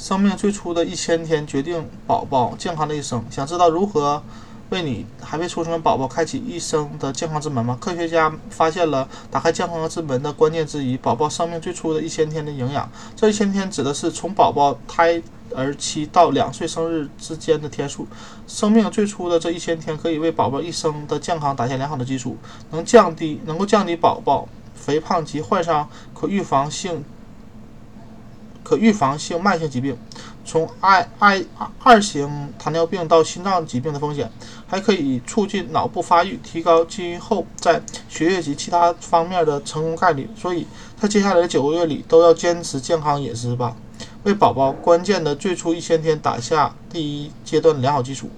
生命最初的一千天决定宝宝健康的一生。想知道如何为你还未出生的宝宝开启一生的健康之门吗？科学家发现了打开健康之门的关键之一——宝宝生命最初的一千天的营养。这一千天指的是从宝宝胎儿期到两岁生日之间的天数。生命最初的这一千天可以为宝宝一生的健康打下良好的基础，能降低能够降低宝宝肥胖及患上可预防性。可预防性慢性疾病，从 II 二型糖尿病到心脏疾病的风险，还可以促进脑部发育，提高今后在学业及其他方面的成功概率。所以在接下来的九个月里，都要坚持健康饮食吧，为宝宝关键的最初一千天打下第一阶段良好基础。